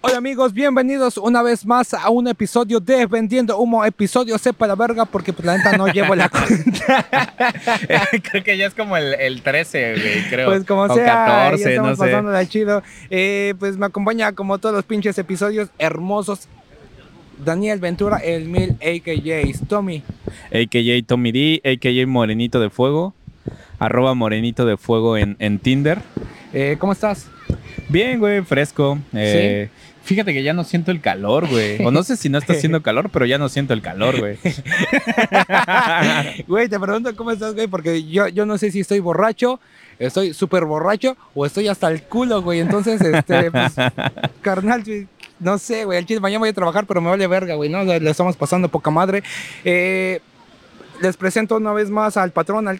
Hola amigos, bienvenidos una vez más a un episodio de Vendiendo Humo, episodio sepa la verga porque pues la neta no llevo la cuenta. creo que ya es como el, el 13, güey, creo. Pues como o sea, 14, ya estamos no sé. chido. Eh, pues me acompaña como todos los pinches episodios hermosos Daniel Ventura, el mil AKJs. Tommy, AKJ Tommy D, AKJ Morenito de Fuego, arroba Morenito de Fuego en, en Tinder. eh, ¿cómo estás? Bien, güey, fresco. Eh, Fíjate que ya no siento el calor, güey. O no sé si no está haciendo calor, pero ya no siento el calor, güey. Güey, te pregunto cómo estás, güey, porque yo, yo no sé si estoy borracho, estoy súper borracho o estoy hasta el culo, güey. Entonces, este, pues, carnal, no sé, güey. El chiste, mañana voy a trabajar, pero me vale verga, güey, ¿no? Le estamos pasando poca madre. Eh, les presento una vez más al patrón, al-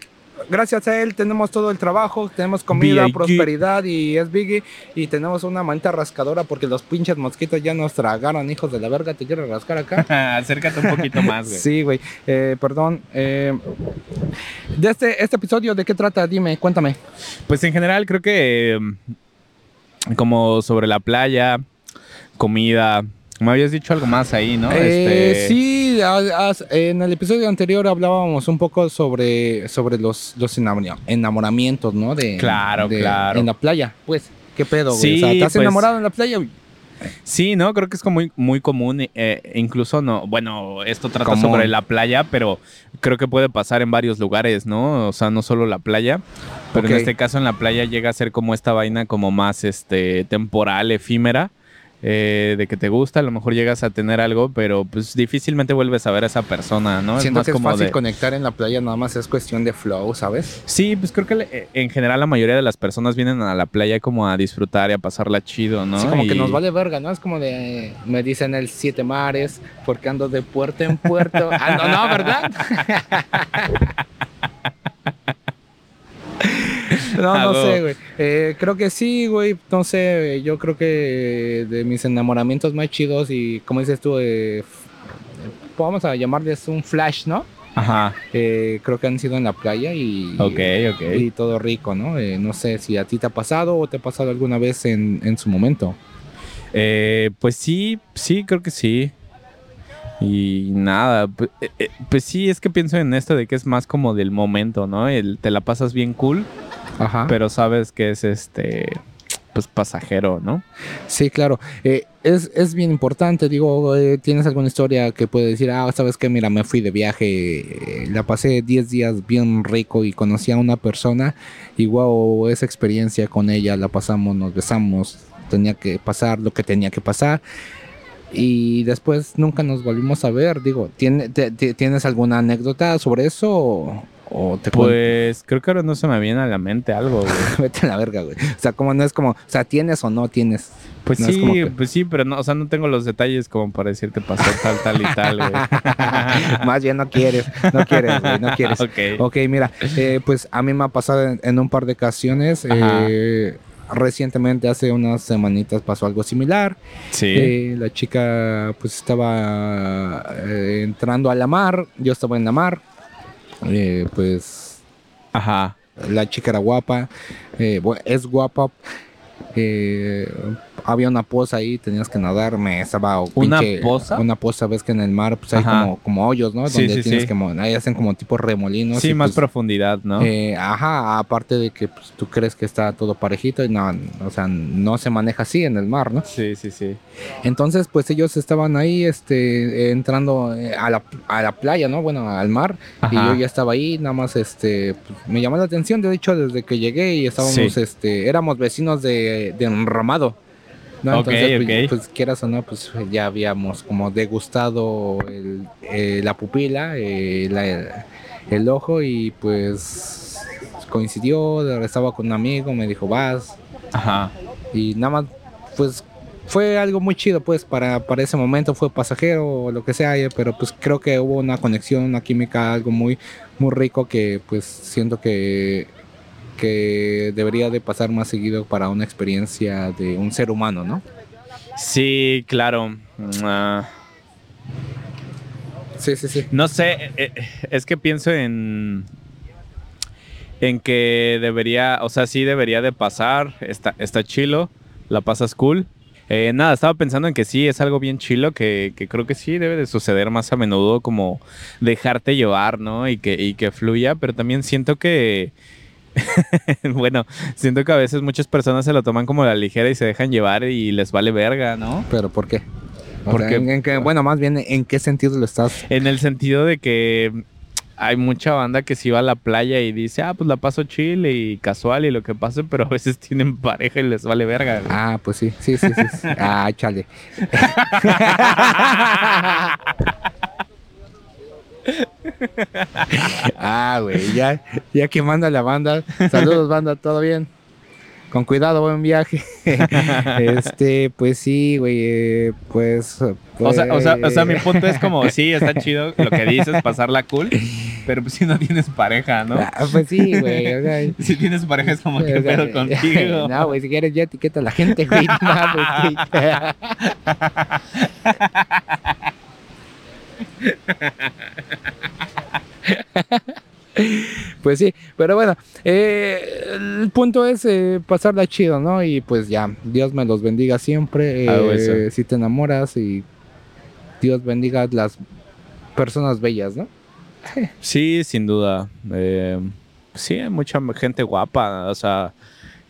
Gracias a él tenemos todo el trabajo, tenemos comida, prosperidad y es Biggie y tenemos una manta rascadora porque los pinches mosquitos ya nos tragaron, hijos de la verga, ¿te quieres rascar acá? Acércate un poquito más, güey. Sí, güey. Eh, perdón. eh, de este, este episodio, ¿de qué trata? Dime, cuéntame. Pues en general creo que eh, como sobre la playa, comida. Me habías dicho algo más ahí, ¿no? Eh, Este, Sí, a- en el episodio anterior hablábamos un poco sobre, sobre los, los enamor- enamoramientos, ¿no? De, Claro, de- claro. En la playa, pues. ¿Qué pedo, güey? Sí, o sea, ¿te has pues- enamorado en la playa? Sí, ¿no? Creo que es como muy, muy común. eh, incluso no. Bueno, esto trata Común. sobre la playa, pero creo que puede pasar en varios lugares, ¿no? O sea, no solo la playa. Pero en este caso, en la playa llega a ser como esta vaina como más este temporal, efímera. Eh, de que te gusta, a lo mejor llegas a tener algo, pero pues difícilmente vuelves a ver a esa persona, ¿no? Siento más que es como fácil de- conectar en la playa, nada más es cuestión de flow, ¿sabes? Sí, pues creo que eh, en general la mayoría de las personas vienen a la playa como a disfrutar y a pasarla chido, ¿no? Sí, como que nos vale verga, ¿no? Es como de, me dicen el siete mares, porque ando de puerto en puerto. Ah, no, no, ¿verdad? No, Ah, no sé, güey. Eh, creo que sí, güey. No sé, yo creo que de mis enamoramientos más chidos y como dices tú, eh, vamos a llamarles un flash, ¿no? Ajá, Eh, creo que han sido en la playa y, ok, ok. y todo rico, ¿no? Eh, no sé si a ti te ha pasado o te ha pasado alguna vez en, en su momento. Eh, pues sí, sí, creo que sí. Y nada, pues, eh, eh, pues sí, es que pienso en esto de que es más como del momento, ¿no? El, te la pasas bien cool, Ajá. pero sabes que es este, pues pasajero, ¿no? Sí, claro. Eh, es, es bien importante, digo, eh, ¿tienes alguna historia que puede decir, ah, sabes que, mira, me fui de viaje, la pasé 10 días bien rico y conocí a una persona y wow, esa experiencia con ella, la pasamos, nos besamos, tenía que pasar lo que tenía que pasar y después nunca nos volvimos a ver, digo, ¿tiene, te- te- ¿tienes alguna anécdota sobre eso o, o te? Pues creo que ahora no se me viene a la mente algo, güey. Vete a la verga, güey. O sea, como no es como, o sea, ¿tienes o no tienes? Pues No sí, como que- pues sí, pero no, o sea, no tengo los detalles como para decirte pasó tal, tal y tal, güey. Más bien no quieres, no quieres, güey, no quieres. ok. Ok, mira, eh, pues a mí me ha pasado en, en un par de ocasiones. Eh, recientemente, hace unas semanitas, pasó algo similar. Sí. Eh, la chica, pues estaba eh, entrando a la mar. Yo estaba en la mar. Eh, pues Ajá. la chica era guapa. es guapa. Había una poza ahí, tenías que nadar, me estaba ¿Una pinche- poza? Una poza, ves que en el mar pues hay como, como hoyos, ¿no? Sí, Donde sí, tienes sí. que ahí hacen como tipo remolinos. Sí, y, más pues, profundidad, ¿no? eh, ajá, aparte de que pues, tú crees que está todo parejito y no, o sea, no se maneja así en el mar, ¿no? sí, sí, sí. Entonces, pues ellos estaban ahí, este, entrando eh, a la, a la playa, ¿no? Bueno, al mar. Y yo ya estaba ahí, nada más, este, pues, me llamó la atención, de hecho, desde que llegué y estábamos, este, éramos vecinos de, de Enramado. ¿No? Ok, Entonces, pues, pues, quieras o no, pues ya habíamos como degustado el- eh, la pupila, eh, la- el ojo y pues coincidió, estaba con un amigo, me dijo, vas, Ajá. y nada más, pues fue algo muy chido, pues para, para ese momento fue pasajero o lo que sea, eh, pero pues creo que hubo una conexión, una química, algo muy, muy rico que pues siento que, que debería de pasar más seguido para una experiencia de un ser humano, ¿no? Sí, claro. Ah, Sí, sí, sí. No sé, eh, eh, es que pienso en. En que debería, o sea, sí debería de pasar. Está, está chilo, la pasas cool. Eh, nada, estaba pensando en que sí, es algo bien chilo, que, que creo que sí debe de suceder más a menudo, como dejarte llevar, ¿no? Y que, y que fluya, pero también siento que. bueno, siento que a veces muchas personas se lo toman como la ligera y se dejan llevar y les vale verga, ¿no? ¿Pero por qué? Porque- en- bueno, más bien, ¿en qué sentido lo estás? En el sentido de que hay mucha banda que se va a la playa y dice, ah, pues la paso chill y casual y lo que pase, pero a veces tienen pareja y les vale verga. güey. Ah, pues sí, sí, sí. sí. Ah, chale. Ah, güey, ya, ya quemando a la banda. Saludos, banda, ¿todo bien? Con cuidado, buen viaje. este, pues sí, güey, eh, pues, O sea, o, sea, o sea, mi pues- punto es como, sí, está chido lo que dices, pasarla cool, pero pues si no tienes pareja, ¿no? Ah, pues sí, güey, o sea, Si tienes pareja es como, ¿qué o sea, pedo contigo? No, güey, si quieres ya etiqueta a la gente, güey. no mames, güey. Pues sí, pero bueno, eh, el punto es eh, pasarla chido, ¿no? Y pues ya, Dios me los bendiga siempre. Ah, eh, si te enamoras y Dios bendiga las personas bellas, ¿no? Sí, sin duda. Eh, sí, hay mucha gente guapa, o sea,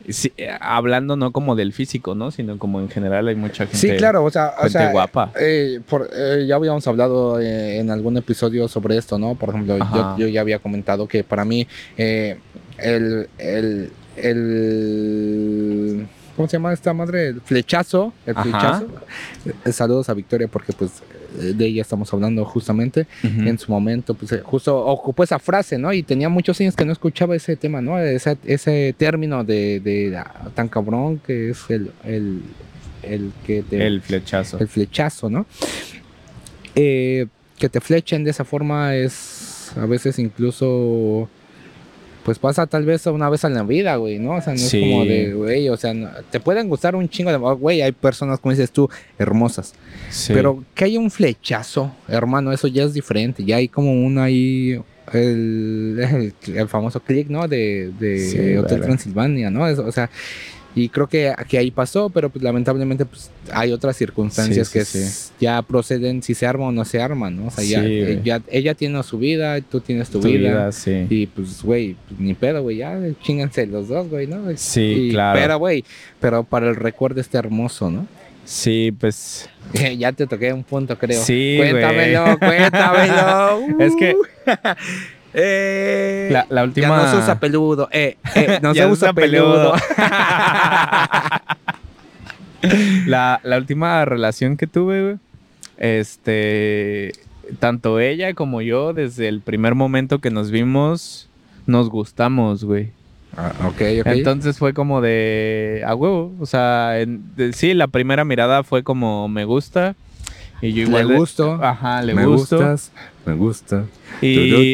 sí, eh, hablando no como del físico, ¿no? Sino como en general hay mucha gente, Sí, claro, o sea, o gente sea, guapa. eh, por- eh, ya habíamos hablado eh, en algún episodio sobre esto, ¿no? Por ejemplo, yo, yo ya había comentado que para mí eh, el, el, el- ¿Cómo se llama esta madre? El flechazo. El Ajá. flechazo. Saludos a Victoria porque pues de ella estamos hablando justamente. En su momento, pues eh, justo ocupó esa frase, ¿no? Y tenía muchos años que no escuchaba ese tema, ¿no? Ese, ese término de, de ah, tan cabrón que es el, el, el que te El flechazo. el flechazo, ¿no? Eh, que te flechen de esa forma es a veces incluso pues pasa tal vez una vez en la vida, güey, ¿no? O sea, no Sí. es como de, güey, o sea, no- te pueden gustar un chingo de, güey, hay personas, como dices tú, hermosas, Sí. pero que haya un flechazo, hermano, eso ya es diferente, ya hay como un ahí, el, el, el famoso click, ¿no? De, de Sí, Hotel verga. Transilvania, ¿no? Es- o sea, y creo que, que ahí pasó, pero pues lamentablemente pues hay otras circunstancias Sí, que sí, ya proceden si se arma o no se arma, ¿no? O sea, ya, eh, ya- ella tiene su vida, tú tienes tu, tu vida. vida, sí. Y pues, güey, pues, ni pedo, güey, ya chinganse los dos, güey, ¿no? Sí, Y- claro. Pero, güey, pero para el recuerdo este hermoso, ¿no? Sí, pues ya te toqué un punto, creo. Sí, Cuéntamelo, cuéntamelo. Es que- eh, la, la última... Ya no se usa peludo. Eh, eh, no se usa usa peludo. peludo. la, la última relación que tuve, güey, este, tanto ella como yo, desde el primer momento que nos vimos, nos gustamos, güey. Ah, ok, ok. Entonces fue como de, a huevo, o sea, en- de- sí, la primera mirada fue como, me gusta. Y yo igual... le gusto. Ajá, le me gusto. gustas. Me gusta. Y,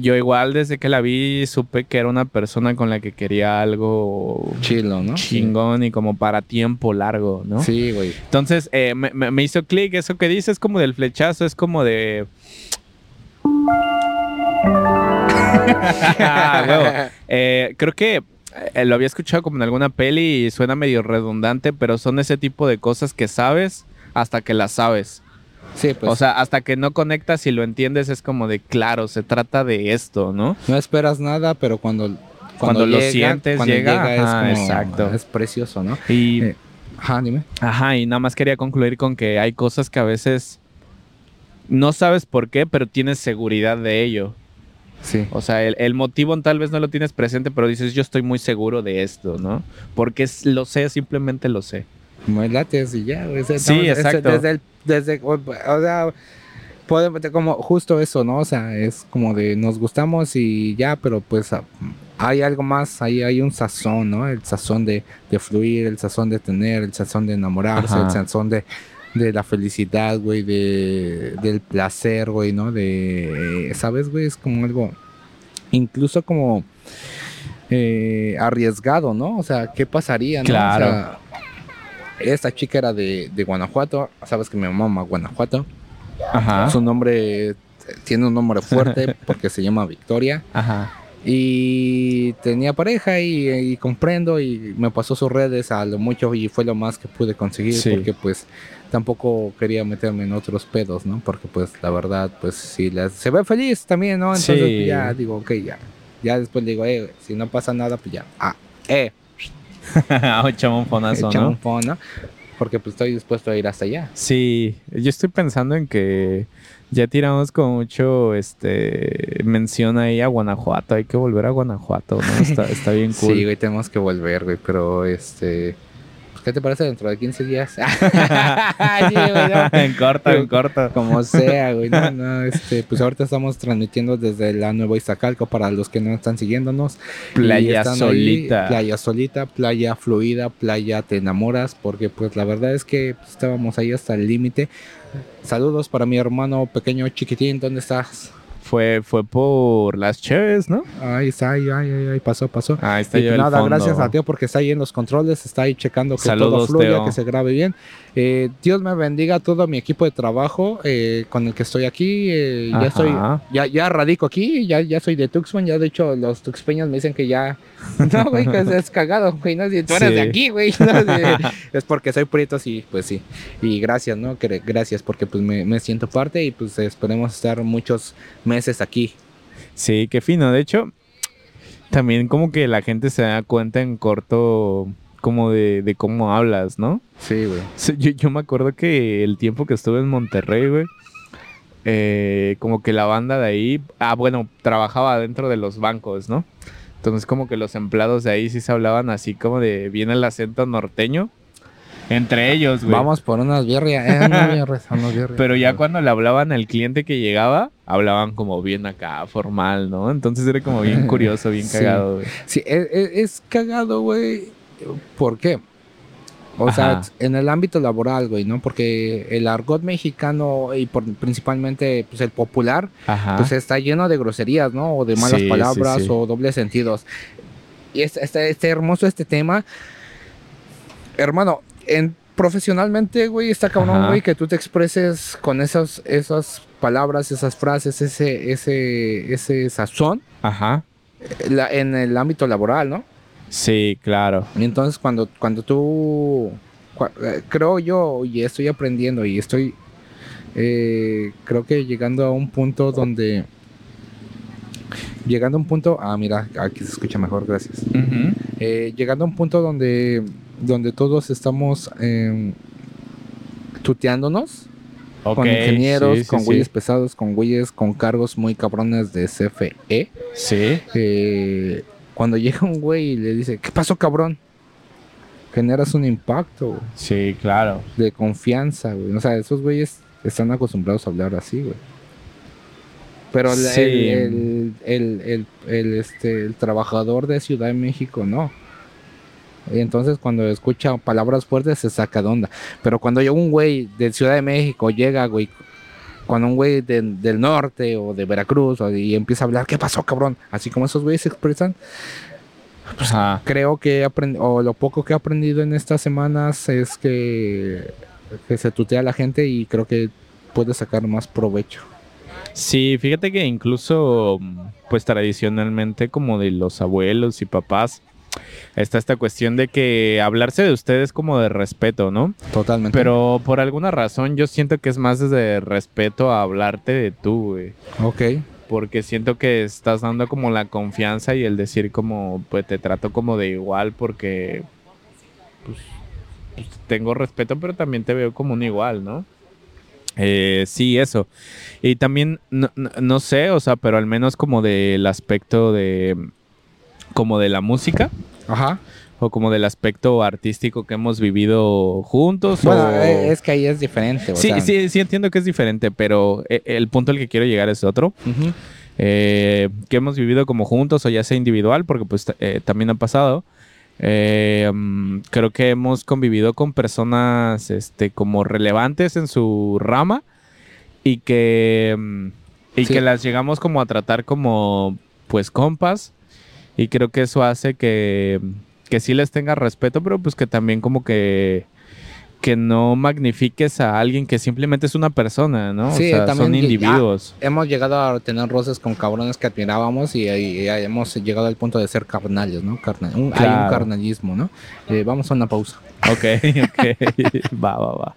yo igual desde que la vi supe que era una persona con la que quería algo Chilo, ¿no? chingón y como para tiempo largo, ¿no? Sí, güey. Entonces eh, me, hizo clic eso que dices como del flechazo, es como de... Ah. Eh, creo que eh, lo había escuchado como en alguna peli y suena medio redundante, pero son ese tipo de cosas que sabes hasta que las sabes. Sí, pues. o sea, hasta que no conectas y lo entiendes es como de, claro, se trata de esto, ¿no? no esperas nada, pero cuando. Cuando lo llega- sientes, cuando llega, es ajá, como- exacto. Es precioso, ¿no? Y, Eh. Ajá, dime. ajá, y nada más quería concluir con que hay cosas que a veces no sabes por qué, pero tienes seguridad de ello. Sí. O sea, el, el motivo tal vez no lo tienes presente, pero dices, yo estoy muy seguro de esto, ¿no? Porque lo sé, simplemente lo sé. Lates y ya. O sea, Sí, estamos- es- exacto. Desde el, desde, o o sea, podemos, como justo eso, ¿no? O sea, es como de nos gustamos y ya, pero pues hay algo más, ahí hay un sazón, ¿no? El sazón de, de fluir, el sazón de tener, el sazón de enamorarse, Ajá. el sazón de, de la felicidad, güey, de, del placer, güey, ¿no? De, ¿sabes, güey? Es como algo, incluso como eh, arriesgado, ¿no? O sea, ¿qué pasaría, no? Claro. O sea, Esta chica era de, de Guanajuato, sabes que mi mamá Guanajuato. Ajá. Su nombre tiene un nombre fuerte porque se llama Victoria. Ajá. Y tenía pareja y, y comprendo y me pasó sus redes a lo mucho y fue lo más que pude conseguir Sí. porque pues tampoco quería meterme en otros pedos, ¿no? Porque pues la verdad pues si se ve feliz también, ¿no? Entonces Sí. ya digo, ok, ya. Ya después digo, eh, si no pasa nada pues ya. Ah, eh, Echamos un fonazo, ¿no? un. Porque pues estoy dispuesto a ir hasta allá. Sí, yo estoy pensando en que ya tiramos con mucho este mención ahí a Guanajuato. Hay que volver a Guanajuato, ¿no? Está, está bien cool. Sí, güey, tenemos que volver, güey, pero este... ¿Qué te parece dentro de 15 días? Sí, güey, no. en corto, en corto. Como sea, güey. No, no, este, pues ahorita estamos transmitiendo desde la Nueva Iztacalco para los que no están siguiéndonos. Playa ahí, solita. playa solita, playa fluida, playa te enamoras, porque pues la verdad es que estábamos ahí hasta el límite. Saludos para mi hermano pequeño chiquitín, ¿dónde estás? Fue, fue por las Cheves, ¿no? Ahí está, ahí, ahí, ahí, pasó, pasó. Ahí está Y yo pues el nada, fondo. gracias a Teo porque está ahí en los controles, está ahí checando que todo Saludos, fluya, Teo. que se grabe bien. Eh, Dios me bendiga a todo mi equipo de trabajo eh, con el que estoy aquí. eh, ya estoy, ya, ya radico aquí, ya, ya soy de Tuxpan, ya de hecho los tuxpeños me dicen que ya. No, güey, que es, es cagado, güey. No, si tú eres Sí. de aquí, güey. no, de- es porque soy prieto, sí, pues sí. Y gracias, ¿no? Que, gracias porque pues me, me siento parte y pues esperemos estar muchos meses aquí. Sí, qué fino. De hecho, también como que la gente se da cuenta en corto como de, de cómo hablas, ¿no? Sí, güey. Sí, Yo, yo me acuerdo que el tiempo que estuve en Monterrey, güey, eh, como que la banda de ahí, ah, bueno, trabajaba dentro de los bancos, ¿no? Entonces como que los empleados de ahí sí se hablaban así como de bien el acento norteño. Entre ellos, güey. Vamos por unas birrias, eh, unas birrias, unas birrias. Pero ya cuando le hablaban al cliente que llegaba, hablaban como bien acá, formal, ¿no? Entonces era como bien curioso, bien Sí. cagado, güey. Sí, es, es- es cagado, güey. ¿Por qué? O sea, en el ámbito laboral, güey, ¿no? Porque el argot mexicano y por- principalmente pues, el popular, Ajá. pues está lleno de groserías, ¿no? O de malas Sí, palabras sí. o dobles sentidos. Y es, está, está hermoso este tema. Hermano, en, profesionalmente, güey, está cabrón, güey, que tú te expreses con esas, esas palabras, esas frases, ese, ese, ese sazón Ajá. eh, la- en el ámbito laboral, ¿no? Sí, claro. Y entonces cuando, cuando tú, eh, creo yo, y estoy aprendiendo y estoy, eh, creo que llegando a un punto donde, llegando a un punto, ah, mira, aquí se escucha mejor, gracias. Eh, llegando a un punto donde, donde todos estamos eh, tuteándonos con ingenieros, sí, sí, con sí. güeyes pesados, con güeyes con cargos muy cabrones de CFE. Sí. eh, cuando llega un güey y le dice, ¿qué pasó, cabrón? Generas un impacto Sí, claro. de confianza, güey. O sea, esos güeyes están acostumbrados a hablar así, güey. Pero el, el- el, este, el trabajador de Ciudad de México no. Y entonces cuando escucha palabras fuertes se saca de onda. Pero cuando llega un güey de Ciudad de México, llega, güey, cuando un güey de- del norte o de Veracruz o- y empieza a hablar, ¿qué pasó, cabrón? Así como esos güeyes se expresan, Ajá. creo que aprend- o lo poco que he aprendido en estas semanas es que, que se tutea a la gente y creo que puede sacar más provecho. Sí, fíjate que incluso, pues tradicionalmente como de los abuelos y papás, está esta cuestión de que hablarse de ustedes como de respeto, ¿no? Totalmente. Pero por alguna razón yo siento que es más desde respeto a hablarte de tú, güey. Ok. Porque siento que estás dando como la confianza y el decir como, pues te trato como de igual porque pues, pues, tengo respeto, pero también te veo como un igual, ¿no? Eh, sí, eso. Y también, no, no- no sé, o sea, pero al menos como del aspecto de, como de la música Ajá. o como del aspecto artístico que hemos vivido juntos. Bueno, o- eh, es que ahí es diferente. o Sí, sea, sí, sí entiendo que es diferente, pero eh, el punto al que quiero llegar es otro eh, que hemos vivido como juntos o ya sea individual, porque pues eh, también ha pasado. Eh, mm, creo que hemos convivido con personas este, como relevantes en su rama y que, mm, y Sí. que las llegamos como a tratar como pues compas y creo que eso hace que, que sí les tenga respeto, pero pues que también como que que no magnifiques a alguien que simplemente es una persona, ¿no? Sí, o sea, también son individuos. Hemos llegado a tener roces con cabrones que admirábamos y, y- y hemos llegado al punto de ser carnales, ¿no? Carna- un- Hay un carnalismo, ¿no? Eh, vamos a una pausa. Ok, ok. va, va, va.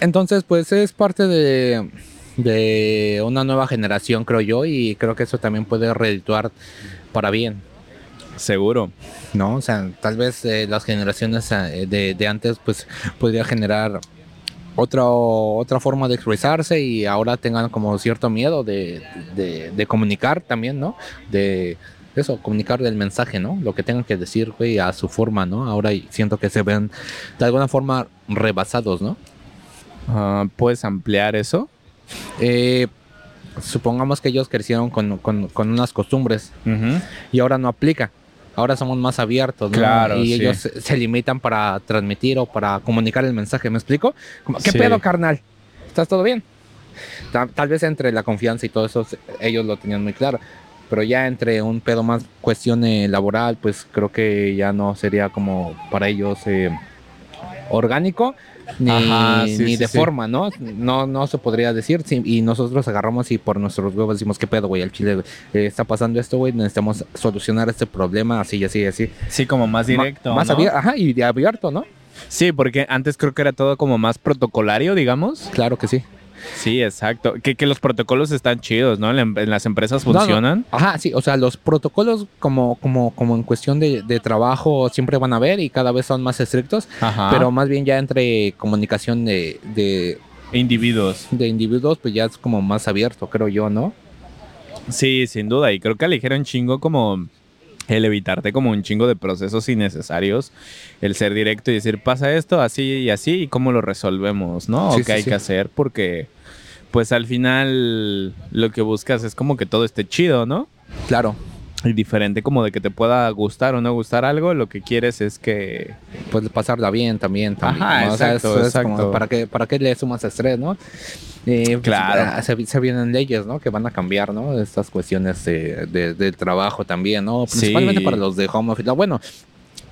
Entonces, pues es parte de, de una nueva generación, creo yo, y creo que eso también puede redituar para bien, Seguro. ¿no? O sea, tal vez eh, las generaciones eh, de, de antes, pues, podría generar otra, otra forma de expresarse y ahora tengan como cierto miedo de, de- de comunicar también, ¿no? De eso, comunicar el mensaje, ¿no? Lo que tengan que decir, güey, a su forma, ¿no? Ahora siento que se ven de alguna forma rebasados, ¿no? Ah, ¿Puedes ampliar eso? Eh, supongamos que ellos crecieron con, con- con unas costumbres y ahora no aplica. Ahora somos más abiertos, ¿no? Claro, Y sí. ellos se, se limitan para transmitir o para comunicar el mensaje, ¿me explico? Como, ¿Qué Sí. pedo, carnal? ¿Estás todo bien? Ta- Tal, vez entre la confianza y todo eso ellos lo tenían muy claro. Pero ya entre un pedo más cuestión eh, laboral, pues creo que ya no sería como para ellos eh, orgánico ni, Ajá, sí, ni sí, de sí. forma, ¿no? ¿no? No se podría decir. y nosotros agarramos y por nuestros huevos decimos, ¿qué pedo, güey? Al chile eh, está pasando esto, güey. Necesitamos solucionar este problema así, así, así. Sí, como más directo. Ma- más ¿no? abierto, ajá, y abierto, ¿no? Sí, porque antes creo que era todo como más protocolario, digamos. Claro que sí. Sí, exacto. Que, que los protocolos están chidos, ¿no? En, la en las empresas No, no. funcionan. Ajá, sí, o sea, los protocolos como, como, como en cuestión de, de trabajo siempre van a haber y cada vez son más estrictos, Ajá. pero más bien ya entre comunicación de, de, individuos. de individuos, pues ya es como más abierto, creo yo, ¿no? Sí, sin duda. Y creo que aligera un chingo como el evitarte como un chingo de procesos innecesarios, el ser directo y decir, pasa esto así y así, y cómo lo resolvemos, ¿no? Sí, o qué sí, hay sí. que hacer, porque pues al final lo que buscas es como que todo esté chido, ¿no? Claro, Y diferente como de que te pueda gustar o no gustar algo, lo que quieres es que... pues pasarla bien también. también Ajá, ¿no? O sea, exacto, eso es como, exacto. ¿para, qué, ¿Para qué le sumas estrés, no? Eh, pues, Claro. ah, se, se vienen leyes, ¿no? Que van a cambiar, ¿no? Estas cuestiones de, de- del trabajo también, ¿no? Principalmente Sí. para los de home office. No, Bueno,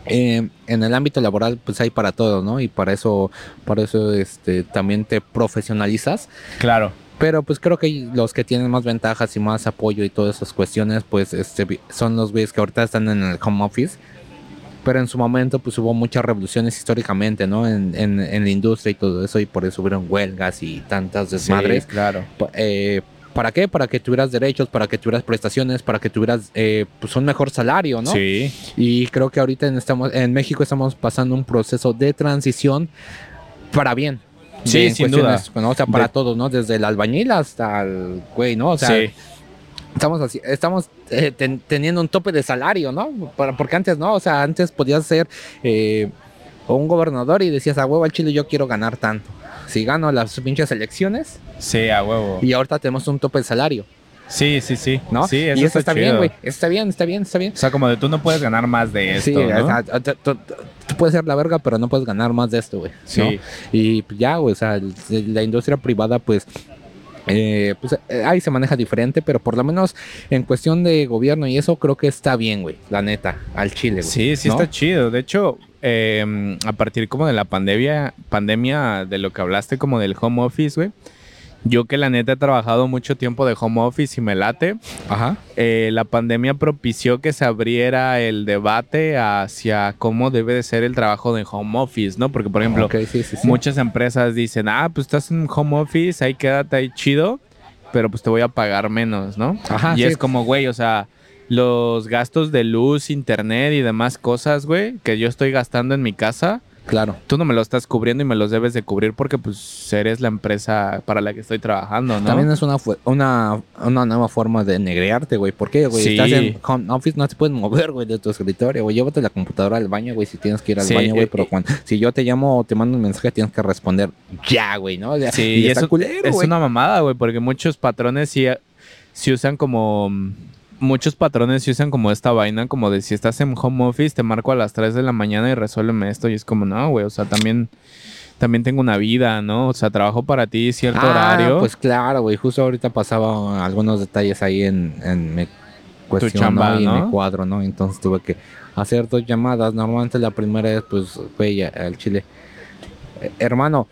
eh, en el ámbito laboral, pues hay para todo, ¿no? Y para eso, para eso este, también te profesionalizas. Claro. Pero pues creo que los que tienen más ventajas y más apoyo y todas esas cuestiones, pues este, son los güeyes que ahorita están en el home office. Pero en su momento pues hubo muchas revoluciones históricamente, ¿no? En, en, en la industria y todo eso y por eso hubieron huelgas y tantas desmadres. Sí, claro. Eh, ¿Para qué? Para que tuvieras derechos, para que tuvieras prestaciones, para que tuvieras eh, pues un mejor salario, ¿no? Sí. Y creo que ahorita en, estamos, en México estamos pasando un proceso de transición para bien. Sí, sin ¿no? O sea, para De- todos, ¿no? Desde el albañil hasta el güey, ¿no? O sea, sí. estamos así, estamos eh, ten- teniendo un tope de salario, ¿no? Para, porque antes, ¿no? O sea, antes podías ser eh, un gobernador y decías, a huevo al chile yo quiero ganar tanto. Si gano las pinches elecciones Sí, a huevo. y ahorita tenemos un tope de salario, Sí, sí, sí. ¿no? Sí, y eso eso está, bien, güey. Está bien, está bien, está bien. O sea, como de tú no puedes ganar más de esto, Sí, ¿no? o sea, tú, tú- tú puedes ser la verga, pero no puedes ganar más de esto, güey. Sí. ¿no? Y ya, güey, o sea, la industria privada, pues, eh, pues eh, ahí se maneja diferente, pero por lo menos en cuestión de gobierno y eso, creo que está bien, güey, la neta, al chile, güey. Sí, sí ¿no? está chido. De hecho, eh, a partir como de la pandemia, pandemia de lo que hablaste como del home office, güey. Yo que la neta he trabajado mucho tiempo de home office y me late. Ajá. eh, la pandemia propició que se abriera el debate hacia cómo debe de ser el trabajo de home office, ¿no? Porque, por ejemplo, Ok, sí, sí, sí. muchas empresas dicen, ah, pues estás en home office, ahí quédate ahí chido, pero pues te voy a pagar menos, ¿no? Ajá, y es como, güey, o sea, los gastos de luz, internet y demás cosas, güey, que yo estoy gastando en mi casa, Claro. tú no me lo estás cubriendo y me los debes de cubrir porque pues eres la empresa para la que estoy trabajando, ¿no? También es una, una, una nueva forma de negrearte, güey. ¿Por qué, güey? Sí. Estás en home office, no te puedes mover, güey, de tu escritorio, güey. Llévate la computadora al baño, güey, si tienes que ir al Sí, baño, güey. eh, Pero eh. cuando, si yo te llamo o te mando un mensaje, tienes que responder ya, güey, ¿no? O sea, Sí, y y está eso culero, es una mamada, güey, porque muchos patrones sí, sí usan como... Muchos patrones sí usan como esta vaina, como de si estás en home office, te marco a las 3 de la mañana y resuélveme esto. Y es como, no, güey, o sea, también, también tengo una vida, ¿no? O sea, trabajo para ti cierto Ah, horario. Pues claro, güey. Justo ahorita pasaba algunos detalles ahí en, en mi cuestión chamba, ¿no? y ¿no? mi cuadro, ¿no? Entonces tuve que hacer dos llamadas. Normalmente la primera vez, pues, fue ya al Chile. Eh, hermano,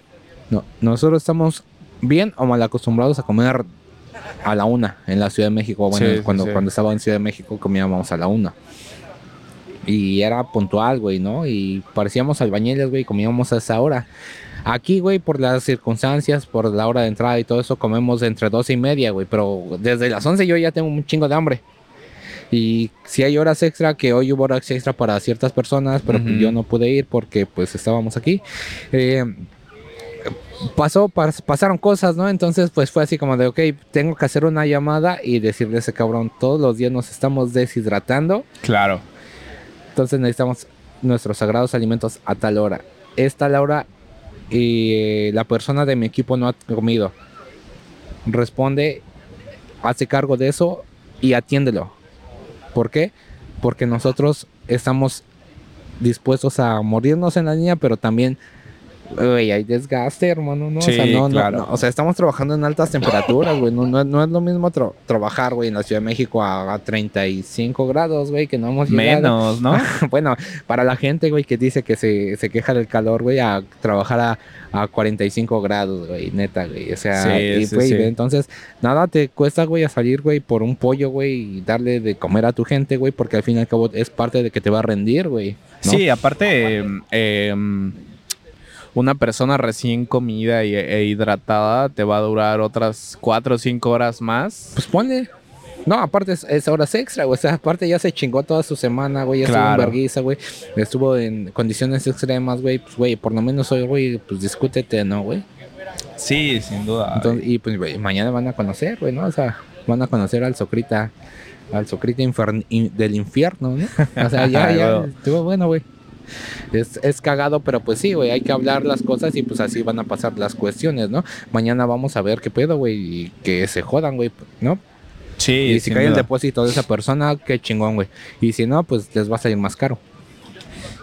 no, nosotros estamos bien o mal acostumbrados a comer a la una en la Ciudad de México. Bueno, Sí, cuando, sí. cuando estaba en Ciudad de México comíamos a la una. Y era puntual, güey, ¿no? Y parecíamos albañiles, güey, comíamos a esa hora. Aquí, güey, por las circunstancias, por la hora de entrada y todo eso, comemos entre 12 y media, güey. Pero desde las 11 yo ya tengo un chingo de hambre. Y si hay horas extra, que hoy hubo horas extra para ciertas personas, pero pues yo no pude ir porque pues estábamos aquí. Eh, pasó, pas- pasaron cosas, ¿no? Entonces pues fue así como de, ok, tengo que hacer una llamada y decirle a ese cabrón, todos los días nos estamos deshidratando. Claro. Entonces necesitamos nuestros sagrados alimentos a tal hora. Es tal hora y la persona de mi equipo no ha comido. Responde, hace cargo de eso y atiéndelo. ¿Por qué? Porque nosotros estamos dispuestos a morirnos en la línea, pero también güey, hay desgaste, hermano, ¿no? o sea, no, no, claro. no, o sea, estamos trabajando en altas temperaturas, güey. No, no, no es lo mismo tra- trabajar, güey, en la Ciudad de México a, a 35 grados, güey, que no hemos llegado. Menos, ¿no? bueno, para la gente, güey, que dice que se, se queja del calor, güey, a trabajar a, a 45 grados, güey, neta, güey. O sea, Sí, y, sí, güey, entonces, nada te cuesta, güey, a salir, güey, por un pollo, güey, y darle de comer a tu gente, güey, porque al fin y al cabo es parte de que te va a rendir, güey. Sí, aparte, em, una persona recién comida y- e hidratada te va a durar otras 4 o 5 horas más. Pues ponle. No, aparte es, es horas extra, güey. O sea, aparte ya se chingó toda su semana, güey. Ya estuvo Claro. en vergüenza, güey. Estuvo en condiciones extremas, güey. Pues, güey, por lo menos hoy, güey, pues discútete, ¿no, güey? Sí, sin duda. Entonces, y pues, güey, mañana van a conocer, güey, ¿no? O sea, van a conocer al Socrita, al Socrita in- del infierno, ¿no? O sea, ya, ya, estuvo bueno, güey. Es, es cagado, pero pues sí, güey, hay que hablar las cosas y pues así van a pasar las cuestiones, ¿no? Mañana vamos a ver qué pedo, güey, y que se jodan, güey, ¿no? sí, y si cae el depósito de esa persona, qué chingón, güey. Y si no, pues les va a salir más caro.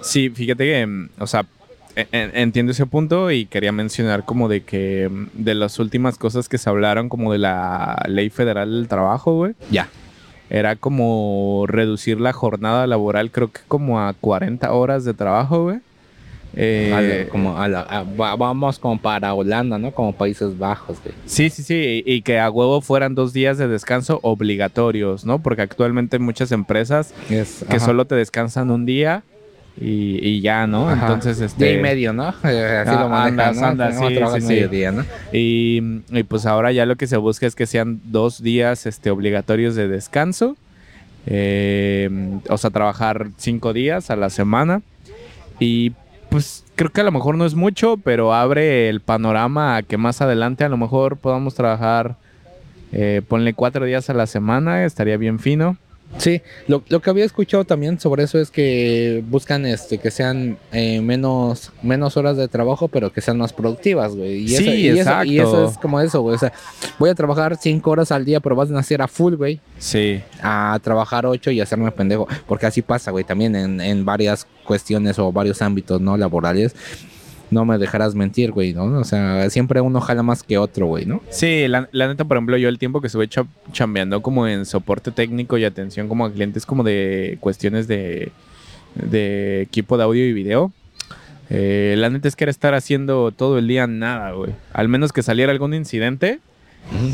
Sí, fíjate que, mm, o sea, e- en- entiendo ese punto y quería mencionar como de que mm, de las últimas cosas que se hablaron como de la ley federal del trabajo, güey, Ya. Era como reducir la jornada laboral, creo que como a 40 horas de trabajo, güey. Eh, A la- como a la- a- vamos como para Holanda, ¿no? Como Países Bajos, güey. Sí, sí, sí, y y que a huevo fueran dos días de descanso obligatorios, ¿no? Porque actualmente hay muchas empresas Es, que ajá. solo te descansan un día y, y ya, ¿no? Ajá. Entonces, este... Día y medio, ¿no? Eh, Así Ah, lo manejan, andas, ¿no? andas, sí, sí, sí. mediodía, ¿no? Y, y pues ahora ya lo que se busca es que sean dos días este, obligatorios de descanso. Eh, o sea, trabajar cinco días a la semana. Y pues creo que a lo mejor no es mucho, pero abre el panorama a que más adelante a lo mejor podamos trabajar, eh, ponle cuatro días a la semana, estaría bien fino. Sí, lo, lo que había escuchado también sobre eso es que buscan este que sean eh, menos menos horas de trabajo, pero que sean más productivas, güey. Y Sí, eso, y Eso, y eso es como eso, güey. O sea, voy a trabajar cinco horas al día, pero vas a nacer a full, güey. Sí. A trabajar ocho y hacerme pendejo. Porque así pasa, güey, también en, en varias cuestiones o varios ámbitos, ¿no? Laborales. No me dejarás mentir, güey, ¿no? O sea, siempre uno jala más que otro, güey, ¿no? Sí, la, la neta, por ejemplo, yo el tiempo que estuve cha- chambeando como en soporte técnico y atención como a clientes como de cuestiones de, de equipo de audio y video, eh, la neta es que era estar haciendo todo el día nada, güey. Al menos que saliera algún incidente,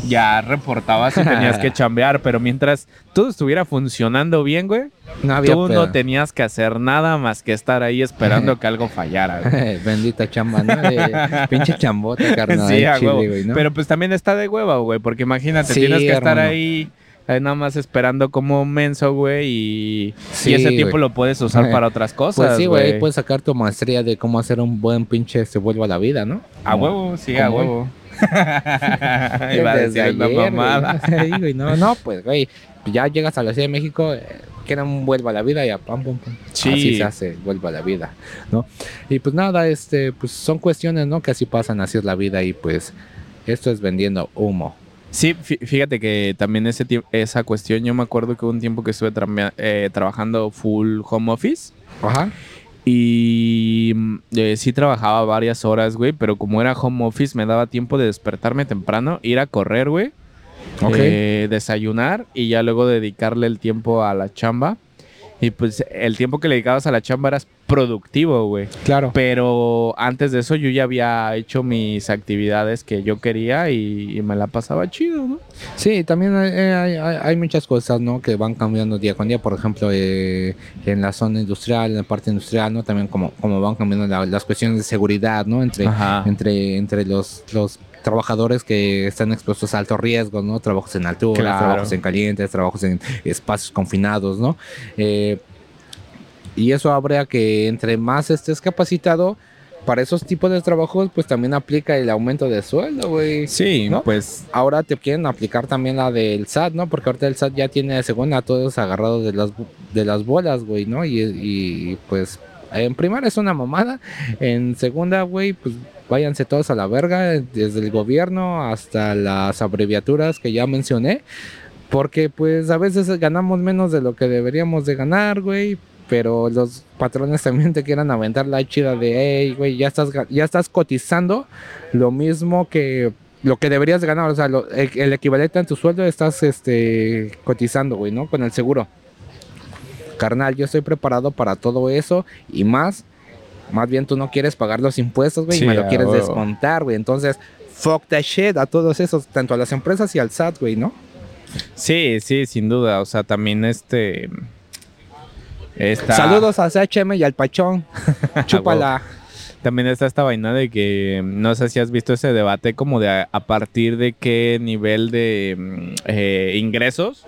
ya reportabas y tenías que chambear, pero mientras todo estuviera funcionando bien, güey, No había tú pedo. no tenías que hacer nada más que estar ahí esperando que algo fallara, güey. Bendita chamba, ¿no? De- pinche chambota, carnal. Sí, chile, huevo. güey, ¿no? Pero pues también está de hueva, güey, porque imagínate, Sí, tienes que estar ahí nada más esperando como menso, güey, y, Sí, y ese tiempo lo puedes usar para otras cosas, Pues sí, güey, puedes sacar tu maestría de cómo hacer un buen pinche se vuelva a la vida, ¿no? A huevo, sí, a hoy. Iba a decir una ayer, mamada. güey. Sí, güey, no, no, pues, güey, ya llegas a la Ciudad de México, eh, quieren un vuelva a la vida y a pam, pam, pam. Sí. Así se hace, vuelva a la vida, ¿no? Y pues nada, este, pues son cuestiones, ¿no? Que así pasan, así es la vida y pues esto es vendiendo humo. Sí, fí- fíjate que también ese esa cuestión, yo me acuerdo que hubo un tiempo que estuve eh, trabajando full home office. Ajá. Y mm, eh, sí trabajaba varias horas, güey, pero como era home office me daba tiempo de despertarme temprano, ir a correr, güey. eh, desayunar y ya luego dedicarle el tiempo a la chamba. Y pues el tiempo que le dedicabas a la chamba eras productivo, güey. Claro. Pero antes de eso yo ya había hecho mis actividades que yo quería y, me la pasaba chido, ¿no? Sí, también hay, muchas cosas, ¿no? Que van cambiando día con día. Por ejemplo, eh, en la zona industrial, en la parte industrial, ¿no? También como, como van cambiando las cuestiones de seguridad, ¿no? Entre, entre, entre los, los trabajadores que están expuestos a alto riesgo, ¿no? Trabajos en altura, trabajos en calientes, trabajos en espacios confinados, ¿no? Eh, y eso habría que entre más estés capacitado para esos tipos de trabajos, pues también aplica el aumento de sueldo, güey. Sí, ¿no? pues. Ahora te quieren aplicar también la del SAT, ¿no? Porque ahorita el SAT ya tiene, según a todos agarrados de las, de las bolas, güey, ¿no? Y, y pues en primera es una mamada. En segunda, güey, pues váyanse todos a la verga, desde el gobierno hasta las abreviaturas que ya mencioné. Porque pues a veces ganamos menos de lo que deberíamos de ganar, güey. Pero los patrones también te quieran aventar la chida de, hey, güey, ya estás, ya estás cotizando lo mismo que lo que deberías de ganar. O sea, el, equivalente a tu sueldo estás este, cotizando, güey, ¿no? Con el seguro. Carnal, yo estoy preparado para todo eso y más más bien tú no quieres pagar los impuestos, güey, y me lo quieres descontar, güey. Entonces, fuck that shit a todos esos, tanto a las empresas y al SAT, güey, ¿no? Sí, sí, sin duda. O sea, también este. Saludos a CHM y al Pachón. Chúpala. También está esta vaina de que no sé si has visto ese debate como de a, partir de qué nivel de mm, eh, ingresos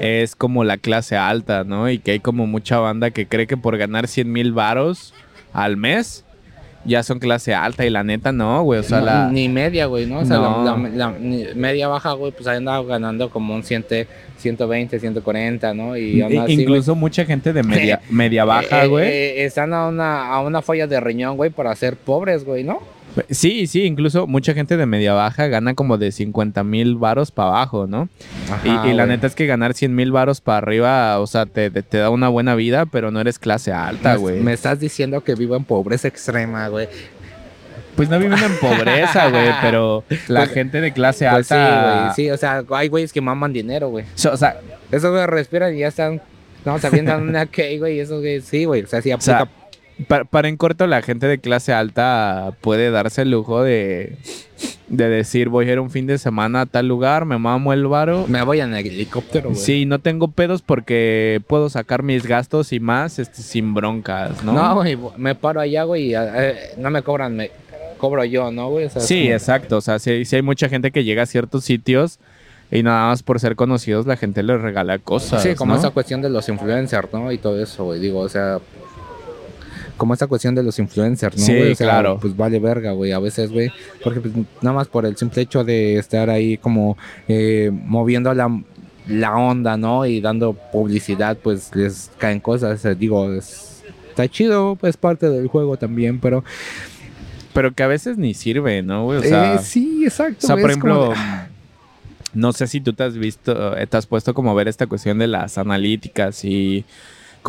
es como la clase alta, ¿no? Y que hay como mucha banda que cree que por ganar 100 mil varos al mes ya son clase alta y la neta no, güey. O sea, la... Ni media, güey, ¿no? O sea, la, media baja, güey, pues ahí andaba ganando como un 100, 120, 140, ¿no? Y Incluso mucha gente de media, media baja, eh, güey. Eh, están a una, a una falla de riñón, güey, para ser pobres, güey, ¿no? Sí, sí, incluso mucha gente de media baja gana como de 50 mil varos para abajo, ¿no? y, la neta es que ganar 100 mil varos para arriba, o sea, te, da una buena vida, pero no eres clase alta, güey. Me estás diciendo que vivo en pobreza extrema, güey. Pues no viven en pobreza, güey, pero la pues, gente de clase pues alta. Sí, güey, sí, o sea, hay güeyes que maman dinero, güey. o sea, esos güey respiran y ya están. No, sabiendo una que, güey, eso, güey, sí, güey, o sea, sí aplica para, en corto, la gente de clase alta puede darse el lujo de, de decir, voy a ir un fin de semana a tal lugar, me mamo el varo. Me voy en el helicóptero, güey. Sí, no tengo pedos porque puedo sacar mis gastos y más este, sin broncas, ¿no? No, güey, me paro allá, güey, y eh, no me cobran, me cobro yo, ¿no, güey? sí, exacto. O sea, si, hay mucha gente que llega a ciertos sitios y nada más por ser conocidos la gente les regala cosas. Sí, como esa cuestión de los influencers, ¿no? Y todo eso, güey. Digo, o sea, como esta cuestión de los influencers, ¿no? Sí, claro. Pues vale verga, güey, a veces, güey, porque pues, nada más por el simple hecho de estar ahí como eh, moviendo la, la onda, ¿no? Y dando publicidad, pues les caen cosas, eh, digo, está chido, pues parte del juego también, pero... Pero que a veces ni sirve, ¿no, güey? O sea, eh, sí, exacto. O sea, por ejemplo... No sé si tú te has visto, te has puesto como a ver esta cuestión de las analíticas y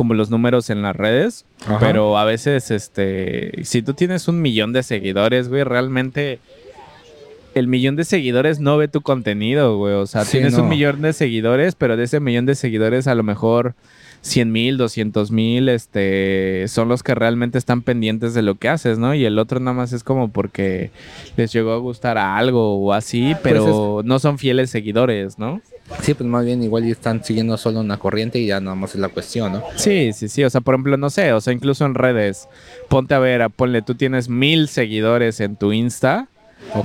como los números en las redes, pero a veces, este, si tú tienes un millón de seguidores, güey, realmente el millón de seguidores no ve tu contenido, güey. O sea, tienes un millón de seguidores, pero de ese millón de seguidores a lo mejor 100 mil, 200 mil, este, son los que realmente están pendientes de lo que haces, ¿no? Y el otro nada más es como porque les llegó a gustar a algo o así, pues pero no son fieles seguidores, ¿no? Sí, pues más bien igual están siguiendo solo una corriente y ya nada más es la cuestión, ¿no? Sí, sí, sí. O sea, por ejemplo, no sé, o sea, incluso en redes, ponte a ver, ponle, tú tienes mil seguidores en tu Insta.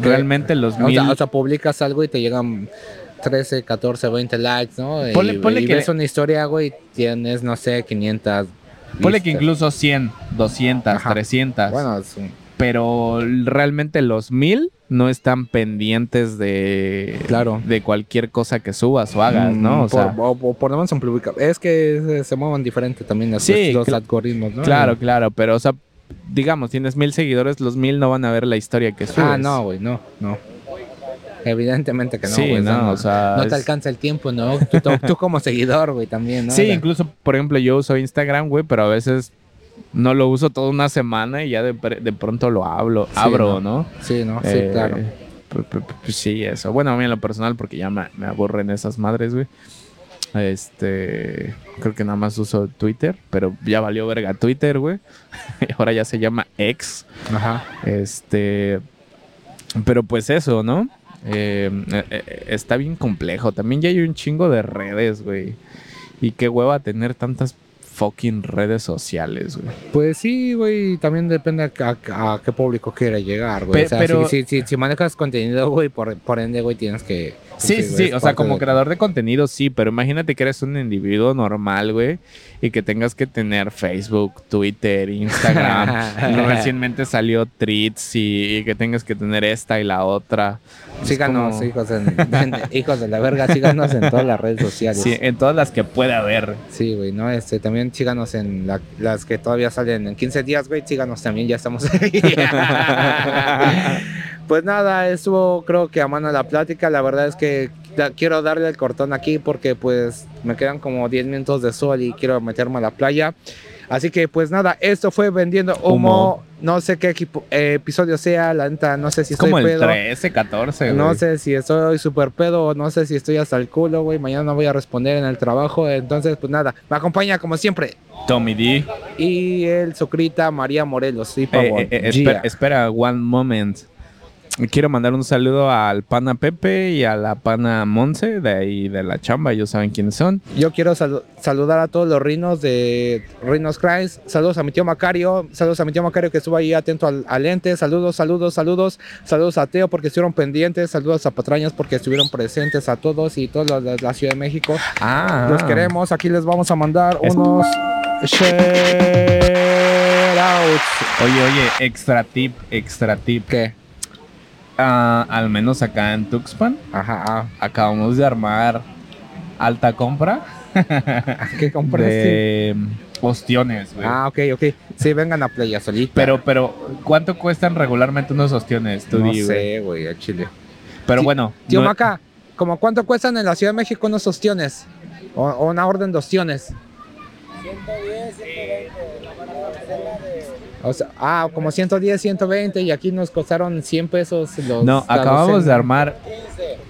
Realmente los mil. O sea, publicas algo y te llegan 13, 14, 20 likes, ¿no? Ponle, y, que ves una historia, güey, tienes, no sé, 500. Ponle que incluso 100, 200, 300. Bueno, es pero realmente los mil no están pendientes de, claro. de cualquier cosa que subas o hagas, ¿no? O, sea, por, lo menos en Es que se, mueven diferente también los, los algoritmos, ¿no? Claro, claro, pero o sea, digamos, tienes mil seguidores, los mil no van a ver la historia que subes. Ah, no, güey, no, no. Evidentemente que no, sí, no, o sea, no te alcanza el tiempo, ¿no? Tú, tú como seguidor, güey, también, ¿no? Sí, incluso, por ejemplo, yo uso Instagram, güey, pero a veces no lo uso toda una semana y ya de, pronto lo hablo, abro, no, Sí, no, sí, eh, claro. sí, eso. Bueno, a mí en lo personal, porque ya me, me aburren esas madres, güey. Este, creo que nada más uso Twitter, pero ya valió verga Twitter, güey. Ahora ya se llama X. Ajá. Este, pero pues eso, ¿no? Eh, eh, está bien complejo. También ya hay un chingo de redes, güey. Y qué hueva tener tantas fucking redes sociales, güey. Pues sí, güey, también depende a, a- a qué público quiere llegar, güey. Pe- o sea, pero- si, si, si, si manejas contenido, güey, por, por ende, güey, tienes que... Sí, sí, sí. O sea, como de- creador de contenido, sí, pero imagínate que eres un individuo normal, güey, y que tengas que tener Facebook, Twitter, Instagram. Recientemente salió Treats y, y que tengas que tener esta y la otra. Síganos, como- hijos, en- en- hijos de la verga, síganos en todas las redes sociales. Sí, en todas las que pueda haber. Sí, güey, ¿no? Este, también síganos en la- las que todavía salen en 15 días, güey, síganos también, ya estamos ahí. pues nada, estuvo creo que a mano la plática, la verdad es que quiero darle el cortón aquí porque pues me quedan como 10 minutos de sol y quiero meterme a la playa. Así que pues nada, esto fue Vendiendo Humo, Humo. no sé qué equipo- eh, episodio sea, la neta, no sé si Es como estoy el pedo. 13, 14, No güey. sé si estoy súper pedo o no sé si estoy hasta el culo, güey. Mañana no voy a responder en el trabajo. Entonces, pues nada, me acompaña como siempre. Tommy D. Y el Sucrita María Morelos. Sí, Eh, eh, eh, espera, one moment. Quiero mandar un saludo al pana Pepe y a la pana Monse de ahí de la chamba. Ellos saben quiénes son. Yo quiero salu- saludar a todos los rinos de Rinos Christ. Saludos a mi tío Macario. Saludos a mi tío Macario que estuvo ahí atento al, al ente. Saludos, saludos, saludos. Saludos a Teo porque estuvieron pendientes. Saludos a Patrañas porque estuvieron presentes a todos y todos los de la Ciudad de México. Ah. Los queremos. Aquí les vamos a mandar Es- unos shout outs. Oye, oye, extra tip, extra tip. ¿Qué? Al menos acá en Tuxpan, Ajá. ah, acabamos de armar alta compra ¿Qué compraste? de ostiones, güey. Ah, ok, ok. Sí, vengan a Playa Solita. Pero, pero, ¿cuánto cuestan regularmente unos ostiones? Tú no di, sé, güey, a Chile. Pero bueno. Tío no- Maca, ¿como cuánto cuestan en la Ciudad de México unos ostiones? O, o una orden de ostiones. 110, 120. O sea, ah, como 110, 120 y aquí nos costaron 100 pesos los No, acabamos de armar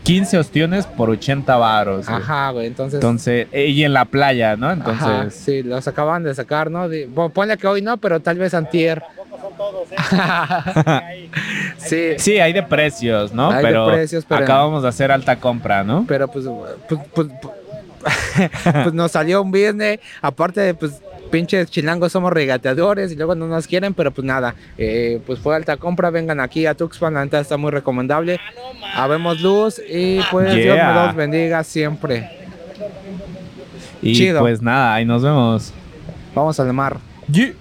15 ostiones por 80 varos. Ajá, güey, entonces... Entonces, y en la playa, ¿no? Ajá, Entonces, sí, los acaban de sacar, ¿no? Di- bueno, ponle que hoy no, pero tal vez antier. sí, sí, hay de precios, ¿no? Hay de pero, precios, pero- acabamos de hacer alta compra, ¿no? pero pues, pues, pues, pues, pues nos salió un business, aparte de pues pinches chilangos somos regateadores y luego no nos quieren, pero pues nada, eh, pues fue alta compra, vengan aquí a Tuxpan, la neta está muy recomendable, habemos luz y pues Dios me los bendiga siempre. Y Chido. pues nada, ahí nos vemos. Vamos al mar. Yeah.